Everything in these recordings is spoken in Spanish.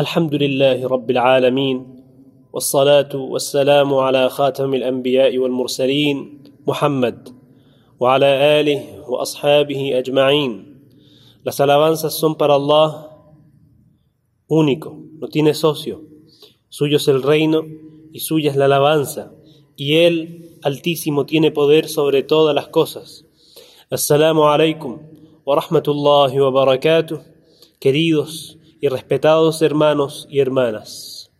الحمد لله رب العالمين والصلاة والسلام على خاتم الأنبياء والمرسلين محمد وعلى آله وأصحابه أجمعين Las alabanzas son para Allah único, no tiene socio. Suyo es el reino y suya es la alabanza. Y Él, Altísimo, tiene poder sobre todas las cosas. Alaikum wa rahmatullahi wa barakatuh. Queridos y respetados hermanos y hermanas.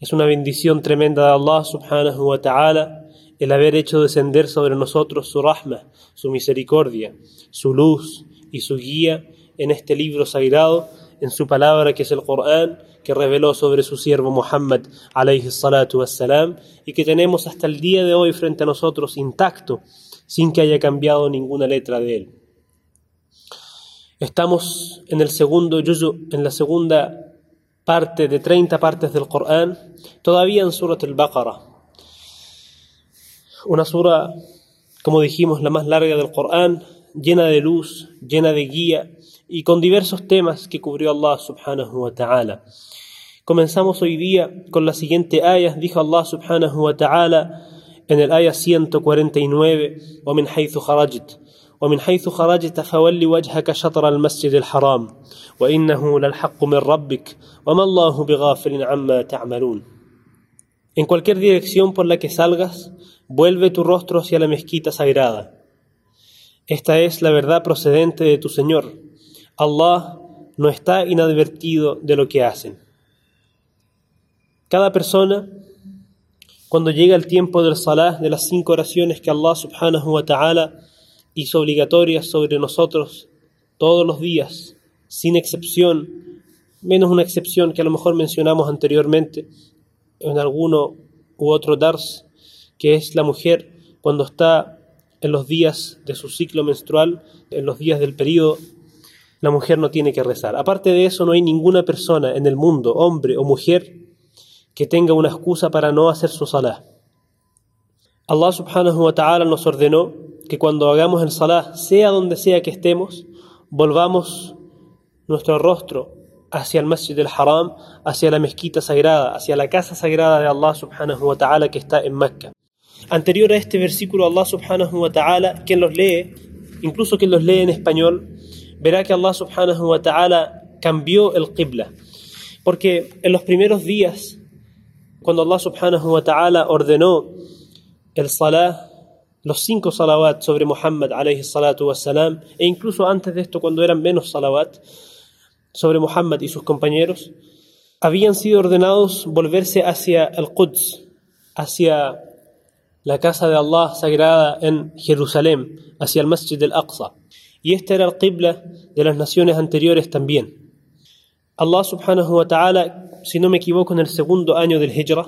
Es una bendición tremenda de Allah subhanahu wa ta'ala el haber hecho descender sobre nosotros su rahma, su misericordia, su luz y su guía en este libro sagrado, en su palabra que es el Corán, que reveló sobre su siervo Muhammad alayhi salatu wassalam, y que tenemos hasta el día de hoy frente a nosotros intacto, sin que haya cambiado ninguna letra de él. Estamos en el segundo yuzu, en la segunda parte de 30 partes del Corán, todavía en Surat al-Baqarah. Una sura, como dijimos, la más larga del Corán, llena de luz, llena de guía y con diversos temas que cubrió Allah subhanahu wa ta'ala. Comenzamos hoy día con la siguiente ayah, dijo Allah subhanahu wa ta'ala en el ayah 149, ومن حيث خرجت ومن حيث خرجت فول وجهك شطر المسجد الحرام وإنه للحق من ربك وما الله بغافل عما تعملون En cualquier dirección por la que salgas, vuelve tu rostro hacia la mezquita sagrada. Esta es la verdad procedente de tu Señor. Allah no está inadvertido de lo que hacen. Cada persona, cuando llega el tiempo del salah, de las cinco oraciones que Allah subhanahu wa ta'ala hizo obligatorias sobre nosotros todos los días, sin excepción, menos una excepción que a lo mejor mencionamos anteriormente en alguno u otro dars, que es la mujer cuando está en los días de su ciclo menstrual, en los días del periodo, la mujer no tiene que rezar. Aparte de eso, no hay ninguna persona en el mundo, hombre o mujer, que tenga una excusa para no hacer su salah. Allah subhanahu wa ta'ala nos ordenó que cuando hagamos el salah, sea donde sea que estemos, volvamos nuestro rostro hacia el Masjid al-Haram, hacia la mezquita sagrada, hacia la casa sagrada de Allah subhanahu wa ta'ala que está en Mecca. Anterior a este versículo, Allah subhanahu wa ta'ala, quien los lee, incluso quien los lee en español, verá que Allah subhanahu wa ta'ala cambió el qibla. Porque en los primeros días, cuando Allah subhanahu wa ta'ala ordenó el salah, los cinco salawat sobre Muhammad alayhi salatu wassalam, e incluso antes de esto, cuando eran menos salawat sobre Muhammad y sus compañeros, habían sido ordenados volverse hacia el Quds, hacia la casa de Allah sagrada en Jerusalén, hacia el Masjid al-Aqsa. Y este era el qibla de las naciones anteriores también. Allah subhanahu wa ta'ala, si no me equivoco, en el segundo año del Hijra,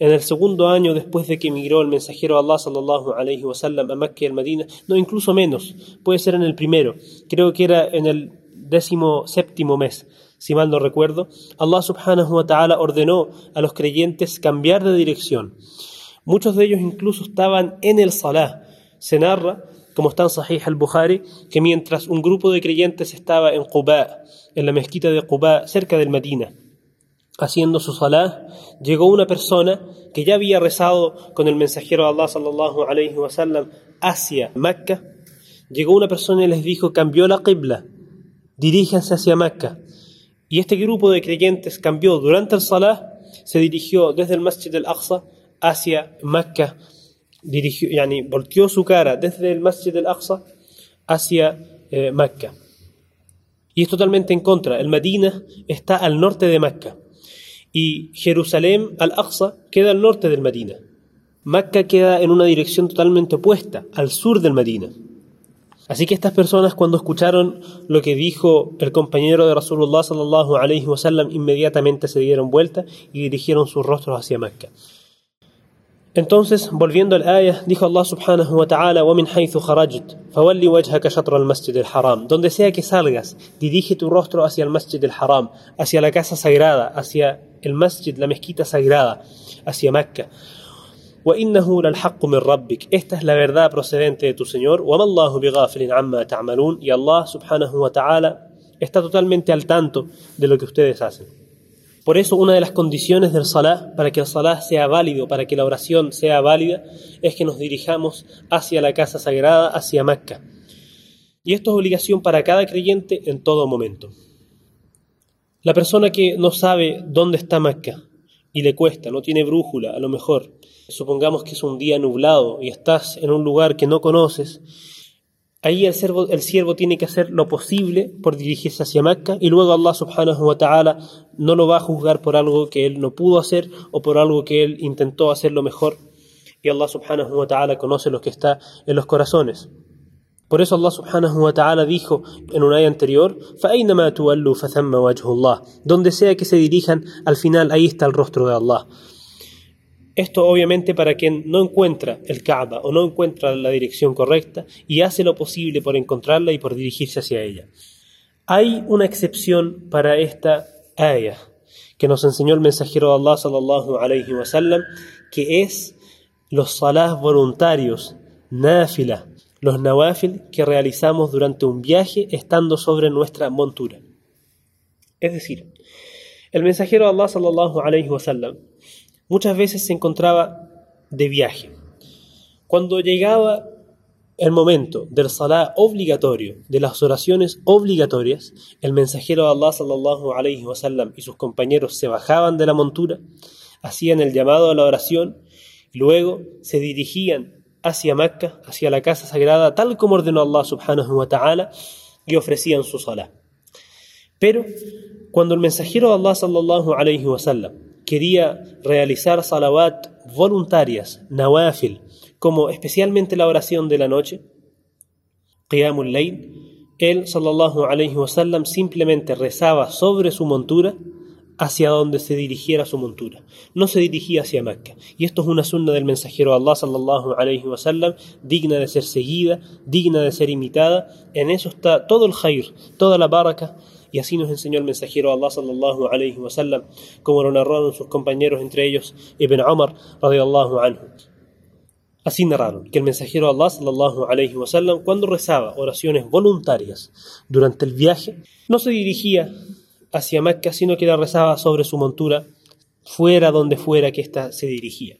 en el segundo año después de que emigró el mensajero Allah sallallahu alayhi wa sallam a Mecca al Medina, no, incluso menos, puede ser en el primero, creo que era en el décimo séptimo mes, si mal no recuerdo, Allah subhanahu wa ta'ala ordenó a los creyentes cambiar de dirección. Muchos de ellos incluso estaban en el salah. Se narra, como está en Sahih al-Bukhari, que mientras un grupo de creyentes estaba en Quba, en la mezquita de Quba, cerca del Medina, haciendo su salah, llegó una persona que ya había rezado con el mensajero de Allah sallallahu alayhi wa sallam hacia Mecca. Llegó una persona y les dijo, cambió la qibla, diríjanse hacia Mecca. Y este grupo de creyentes cambió durante el salah, se dirigió desde el Masjid al-Aqsa hacia Mecca, dirigió, yani, volteó su cara desde el Masjid al-Aqsa hacia eh, Mecca. Y es totalmente en contra. El Medina está al norte de Mecca y Jerusalén al-Aqsa queda al norte del Medina. Mecca queda en una dirección totalmente opuesta, al sur del Medina. Así que estas personas cuando escucharon lo que dijo el compañero de Rasulullah sallallahu alaihi wasallam inmediatamente se dieron vuelta y dirigieron sus rostros hacia Mecca. Entonces, volviendo al ayah, dijo Allah subhanahu wa ta'ala, وَمِنْ حَيْثُ خَرَجْتَ فَوَلِّ وَجْهَكَ شَطْرَ الْمَسْجِدِ الْحَرَامِ Donde sea que salgas, dirige tu rostro hacia el Masjid al-Haram, hacia la casa sagrada, hacia el Masjid, la mezquita sagrada, hacia Mecca. وَإِنَّهُ لَلْحَقُّ مِنْ رَبِّكَ Esta es la verdad procedente de tu Señor. وَمَا اللَّهُ بِغَافِلٍ عَمَّا تَعْمَلُونَ Y Allah subhanahu wa ta'ala está totalmente al tanto de lo que ustedes hacen. Por eso una de las condiciones del salah, para que el salah sea válido, para que la oración sea válida, es que nos dirijamos hacia la casa sagrada, hacia Mecca. Y esto es obligación para cada creyente en todo momento. La persona que no sabe dónde está Mecca y le cuesta, no tiene brújula, a lo mejor, supongamos que es un día nublado y estás en un lugar que no conoces, ahí el siervo, tiene que hacer lo posible por dirigirse hacia Mecca y luego Allah subhanahu wa ta'ala no lo va a juzgar por algo que él no pudo hacer o por algo que él intentó hacerlo mejor. Y Allah subhanahu wa ta'ala conoce lo que está en los corazones. Por eso Allah subhanahu wa ta'ala dijo en un ayah anterior, Donde sea que se dirijan, al final ahí está el rostro de Allah. Esto obviamente para quien no encuentra el Kaaba o no encuentra la dirección correcta y hace lo posible por encontrarla y por dirigirse hacia ella. Hay una excepción para esta ayah que nos enseñó el mensajero de Allah sallallahu alayhi wa sallam, que es los salás voluntarios, náfila, los nawafil que realizamos durante un viaje estando sobre nuestra montura. Es decir, el mensajero de Allah sallallahu alayhi wa sallam muchas veces se encontraba de viaje. Cuando llegaba el momento del salah obligatorio, de las oraciones obligatorias, el mensajero de Allah sallallahu alayhi wa sallam y sus compañeros se bajaban de la montura, hacían el llamado a la oración, y luego se dirigían hacia Mecca, hacia la casa sagrada, tal como ordenó Allah subhanahu wa ta'ala, y ofrecían su salah. Pero cuando el mensajero de Allah sallallahu alayhi wa sallam quería realizar salawat voluntarias, nawafil, como especialmente la oración de la noche, Qiyamul Layl, él sallallahu alayhi wa sallam simplemente rezaba sobre su montura hacia donde se dirigiera su montura. No se dirigía hacia Mecca. Y esto es una sunna del mensajero Allah sallallahu alayhi wa sallam, digna de ser seguida, digna de ser imitada. En eso está todo el khair, toda la baraka. Y así nos enseñó el mensajero Allah sallallahu alayhi wa sallam, como lo narraron sus compañeros, entre ellos Ibn Umar radiyallahu anhu. Así narraron que el mensajero Allah sallallahu alayhi wa sallam, cuando rezaba oraciones voluntarias durante el viaje, no se dirigía hacia Mecca, sino que la rezaba sobre su montura, fuera donde fuera que ésta se dirigía.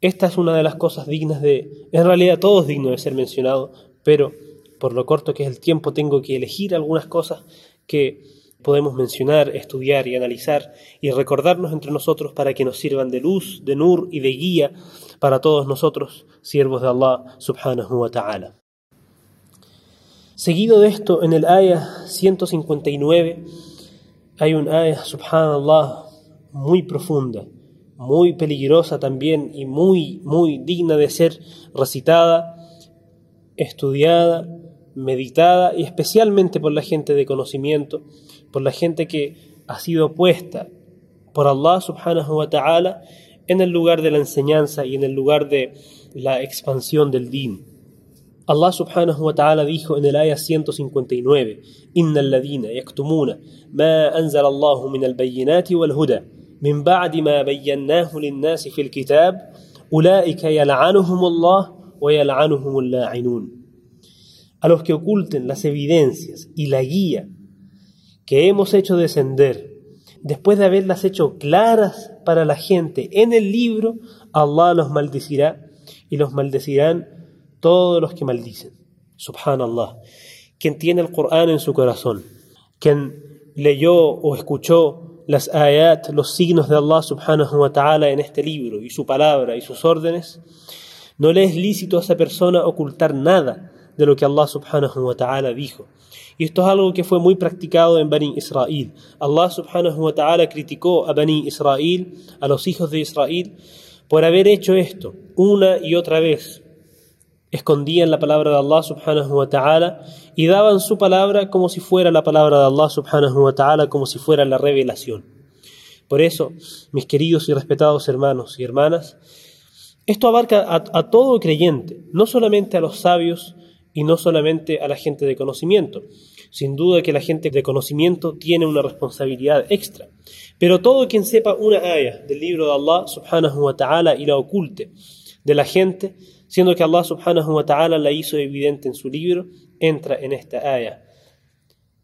Esta es una de las cosas dignas de, en realidad todo es digno de ser mencionado, pero por lo corto que es el tiempo tengo que elegir algunas cosas que podemos mencionar, estudiar y analizar y recordarnos entre nosotros para que nos sirvan de luz, de nur y de guía para todos nosotros, siervos de Allah subhanahu wa ta'ala. Seguido de esto, en el ayah 159, hay un ayah, subhanallah, muy profunda, muy peligrosa también y muy, muy digna de ser recitada, estudiada, meditada y especialmente por la gente de conocimiento, por la gente que ha sido puesta por Allah subhanahu wa ta'ala en el lugar de la enseñanza y en el lugar de la expansión del din. Allah subhanahu wa ta'ala dijo en el ayah 159, Inna alladhina yaktumuna ma anzal Allahu min al-bayyinati wal-huda min ba'di ma bayyannahu lin-nasi fil kitab ulaika yal'anuhum Allah wa yal'anuhum al-la'inun. A los que oculten las evidencias y la guía que hemos hecho descender después de haberlas hecho claras para la gente en el libro, Allah los maldecirá y los maldecirán todos los que maldicen. Subhanallah. Quien tiene el Corán en su corazón, quien leyó o escuchó las ayat, los signos de Allah subhanahu wa ta'ala en este libro y su palabra y sus órdenes, no le es lícito a esa persona ocultar nada de lo que Allah subhanahu wa ta'ala dijo. Y esto es algo que fue muy practicado en Bani Israel. Allah subhanahu wa ta'ala criticó a Bani Israel, a los hijos de Israel, por haber hecho esto una y otra vez, escondían la palabra de Allah subhanahu wa ta'ala y daban su palabra como si fuera la palabra de Allah subhanahu wa ta'ala, como si fuera la revelación. Por eso, mis queridos y respetados hermanos y hermanas, esto abarca a, a todo creyente, no solamente a los sabios y no solamente a la gente de conocimiento. Sin duda que la gente de conocimiento tiene una responsabilidad extra. Pero todo quien sepa una ayah del libro de Allah subhanahu wa ta'ala y la oculte de la gente, siendo que Allah subhanahu wa ta'ala la hizo evidente en su libro, entra en esta ayah.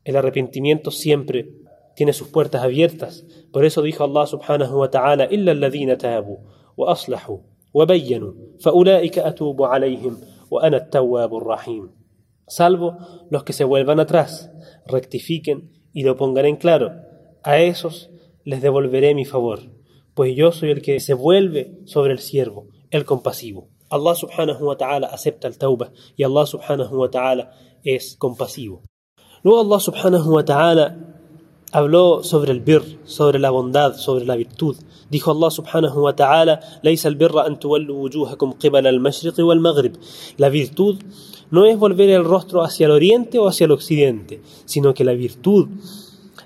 El arrepentimiento siempre tiene sus puertas abiertas. Por eso dijo Allah subhanahu wa ta'ala, illa alladhina tabu wa aslahu wa bayyanu, fa وَأَنَا التَّوَّابُ الرَّحِيمُ Salvo los que se vuelvan atrás, rectifiquen y lo pongan en claro. A esos les devolveré mi favor, pues yo soy el que se vuelve sobre el siervo, el compasivo. Allah subhanahu wa ta'ala acepta el tauba y Allah subhanahu wa ta'ala es compasivo. Luego Allah subhanahu wa ta'ala habló sobre el bir, sobre la bondad, sobre la virtud. Dijo Allah subhanahu wa ta'ala, al birra an al La virtud no es volver el rostro hacia el oriente o hacia el occidente, sino que la virtud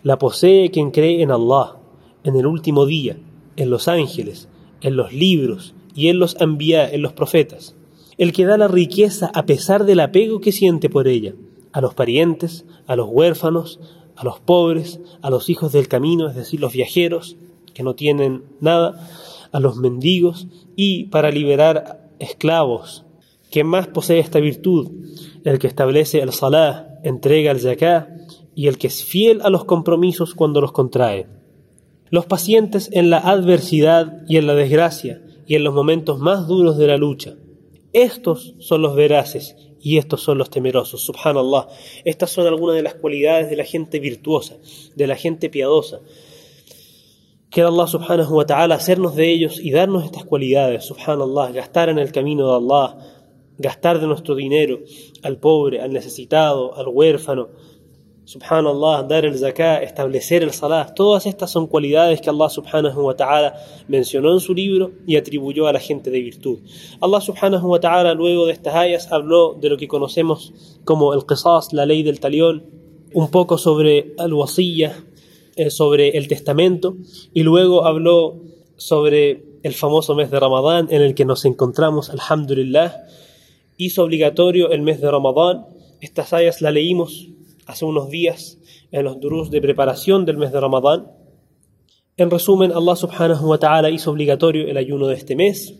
la posee quien cree en Allah, en el último día, en los ángeles, en los libros y en los envía, en los profetas. El que da la riqueza a pesar del apego que siente por ella, a los parientes, a los huérfanos, a los pobres, a los hijos del camino, es decir, los viajeros que no tienen nada, a los mendigos y para liberar esclavos. ¿Quién más posee esta virtud? El que establece el salah, entrega el zakah y el que es fiel a los compromisos cuando los contrae. Los pacientes en la adversidad y en la desgracia y en los momentos más duros de la lucha. Estos son los veraces y estos son los temerosos. Subhanallah. Estas son algunas de las cualidades de la gente virtuosa, de la gente piadosa. Quiere Allah subhanahu wa ta'ala hacernos de ellos y darnos estas cualidades. Subhanallah. Gastar en el camino de Allah. Gastar de nuestro dinero al pobre, al necesitado, al huérfano subhanallah, dar el zakah, establecer el salah, todas estas son cualidades que Allah subhanahu wa ta'ala mencionó en su libro y atribuyó a la gente de virtud. Allah subhanahu wa ta'ala luego de estas ayas habló de lo que conocemos como el qisas, la ley del talión, un poco sobre el wasiyah, eh, sobre el testamento y luego habló sobre el famoso mes de Ramadán en el que nos encontramos, alhamdulillah, hizo obligatorio el mes de Ramadán. Estas ayas la leímos hace unos días en los durús de preparación del mes de Ramadán. En resumen, Allah subhanahu wa ta'ala hizo obligatorio el ayuno de este mes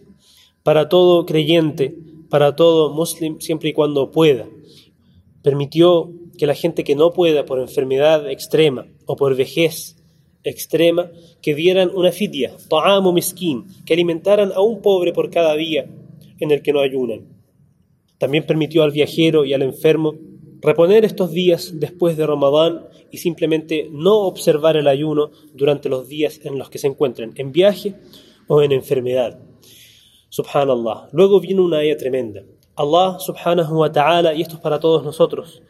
para todo creyente, para todo muslim, siempre y cuando pueda. Permitió que la gente que no pueda por enfermedad extrema o por vejez extrema, que dieran una fidya, ta'amu miskin, que alimentaran a un pobre por cada día en el que no ayunan. También permitió al viajero y al enfermo reponer estos días después de Ramadán y simplemente no observar el ayuno durante los días en los que se encuentren en viaje o en enfermedad. Subhanallah. Luego viene una ayah tremenda. Allah subhanahu wa ta'ala, y esto es para todos nosotros,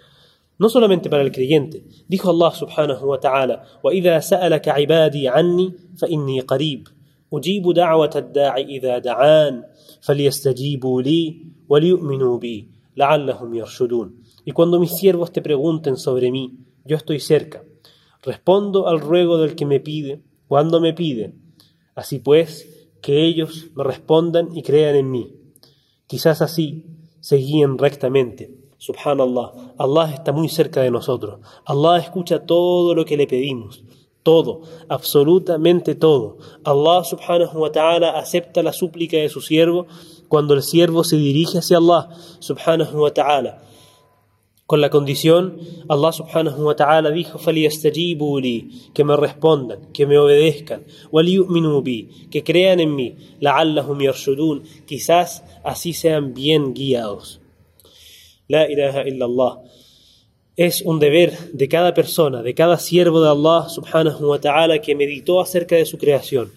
no solamente para el creyente. Dijo Allah subhanahu wa ta'ala, وَإِذَا سَأَلَكَ عِبَادِي عَنِّي فَإِنِّي قَرِيبٌ أُجِيبُ دَعْوَةَ الدَّاعِ إِذَا دَعَانِ فَلْيَسْتَجِيبُوا لِي وَلْيُؤْمِنُوا بِي لَعَلَّهُمْ يَرْشُدُونَ y cuando mis siervos te pregunten sobre mí, yo estoy cerca. Respondo al ruego del que me pide, cuando me pide. Así pues, que ellos me respondan y crean en mí. Quizás así se guíen rectamente. Subhanallah, Allah está muy cerca de nosotros. Allah escucha todo lo que le pedimos. Todo, absolutamente todo. Allah subhanahu wa ta'ala acepta la súplica de su siervo cuando el siervo se dirige hacia Allah subhanahu wa ta'ala con la condición, Allah subhanahu wa ta'ala dijo, que me respondan, que me obedezcan, que crean en mí, la'allahum yarshudun, quizás así sean bien guiados. La ilaha illallah. Es un deber de cada persona, de cada siervo de Allah subhanahu wa ta'ala que meditó acerca de su creación,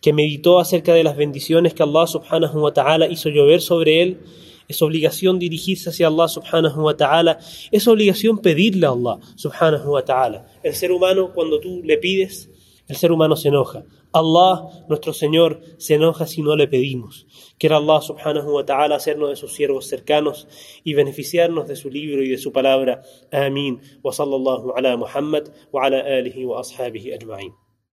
que meditó acerca de las bendiciones que Allah subhanahu wa ta'ala hizo llover sobre él, es obligación dirigirse hacia Allah subhanahu wa ta'ala, es obligación pedirle a Allah subhanahu wa ta'ala. El ser humano cuando tú le pides, el ser humano se enoja. Allah, nuestro Señor, se enoja si no le pedimos. Quiera Allah subhanahu wa ta'ala hacernos de sus siervos cercanos y beneficiarnos de su libro y de su palabra. Amén. Wa sallallahu ala Muhammad wa ala alihi wa ashabihi ajma'in.